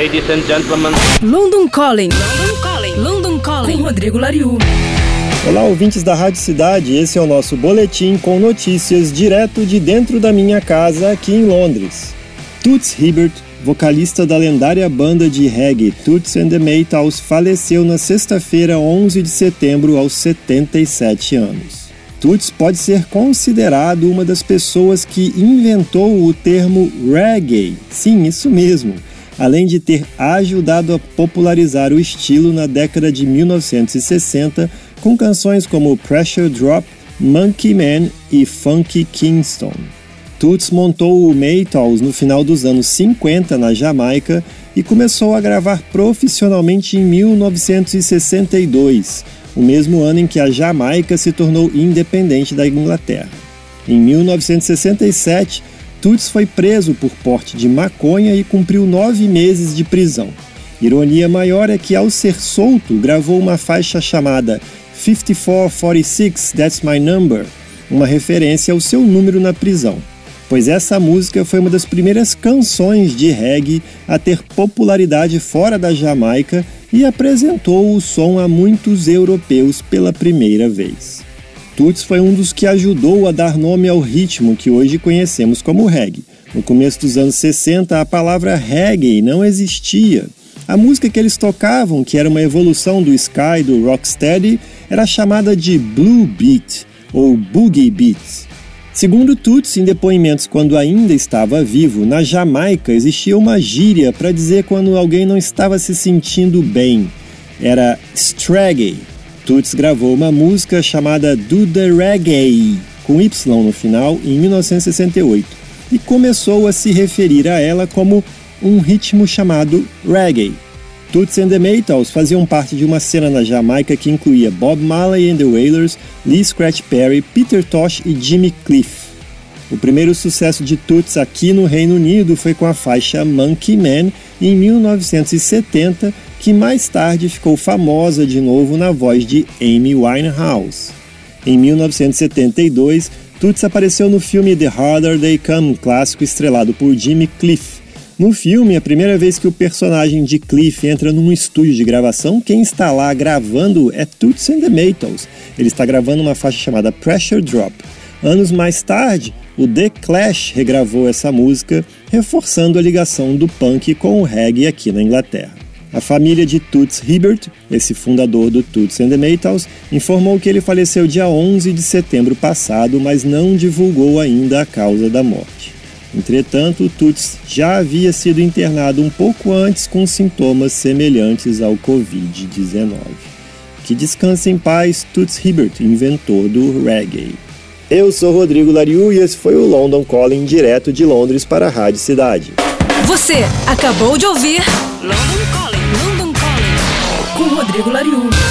Ladies and gentlemen. London Calling. London Calling. London Calling. Com Rodrigo Lariu. Olá, ouvintes da Rádio Cidade. Esse é o nosso boletim com notícias direto de dentro da minha casa aqui em Londres. Toots Hibbert, vocalista da lendária banda de reggae Toots and the Maytals, faleceu na sexta-feira, 11 de setembro, aos 77 anos. Toots pode ser considerado uma das pessoas que inventou o termo reggae. Sim, isso mesmo. Além de ter ajudado a popularizar o estilo na década de 1960 com canções como Pressure Drop, Monkey Man e Funky Kingston. Toots montou o Maytals no final dos anos 50 na Jamaica e começou a gravar profissionalmente em 1962, o mesmo ano em que a Jamaica se tornou independente da Inglaterra. Em 1967, Toots foi preso por porte de maconha e cumpriu nove meses de prisão. Ironia maior é que, ao ser solto, gravou uma faixa chamada 5446 That's My Number, uma referência ao seu número na prisão, pois essa música foi uma das primeiras canções de reggae a ter popularidade fora da Jamaica e apresentou o som a muitos europeus pela primeira vez. Toots foi um dos que ajudou a dar nome ao ritmo que hoje conhecemos como reggae. No começo dos anos 60, a palavra reggae não existia. A música que eles tocavam, que era uma evolução do Sky do Rocksteady, era chamada de Blue Beat ou Boogie Beats. Segundo Toots, em depoimentos quando ainda estava vivo, na Jamaica existia uma gíria para dizer quando alguém não estava se sentindo bem. Era straggy. Toots gravou uma música chamada Do the Reggae, com Y no final, em 1968, e começou a se referir a ela como um ritmo chamado reggae. Toots and the Maytals faziam parte de uma cena na Jamaica que incluía Bob Marley and the Wailers, Lee Scratch Perry, Peter Tosh e Jimmy Cliff. O primeiro sucesso de Toots aqui no Reino Unido foi com a faixa Monkey Man em 1970, que mais tarde ficou famosa de novo na voz de Amy Winehouse. Em 1972, Toots apareceu no filme The Harder They Come, clássico estrelado por Jimmy Cliff. No filme, a primeira vez que o personagem de Cliff entra num estúdio de gravação, quem está lá gravando é Toots and the Maytals. Ele está gravando uma faixa chamada Pressure Drop. Anos mais tarde, o The Clash regravou essa música, reforçando a ligação do punk com o reggae aqui na Inglaterra. A família de Toots Hibbert, esse fundador do Toots and the Maytals, informou que ele faleceu dia 11 de setembro passado, mas não divulgou ainda a causa da morte. Entretanto, Toots já havia sido internado um pouco antes com sintomas semelhantes ao Covid-19. Que descanse em paz, Toots Hibbert, inventor do reggae. Eu sou Rodrigo Lariu e esse foi o London Calling direto de Londres para a Rádio Cidade. Você acabou de ouvir London Calling, Rodrigo Lariu.